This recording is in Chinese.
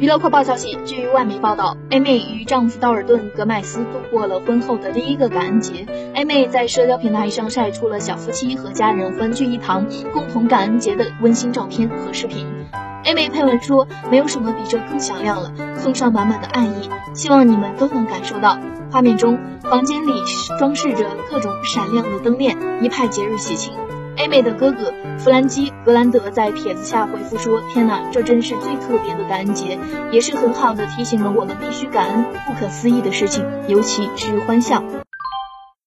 娱乐快报消息，据外媒报道，A 妹与丈夫道尔顿·格麦斯度过了婚后的第一个感恩节。A 妹在社交平台上晒出了小夫妻和家人欢聚一堂、共同感恩节的温馨照片和视频。A 妹配文说：“没有什么比这更响亮了，送上满满的爱意，希望你们都能感受到。”画面中，房间里装饰着各种闪亮的灯链，一派节日喜庆。A 妹的哥哥弗兰基·格兰德在帖子下回复说：“天哪，这真是最特别的感恩节，也是很好的提醒了我们必须感恩不可思议的事情，尤其是欢笑。”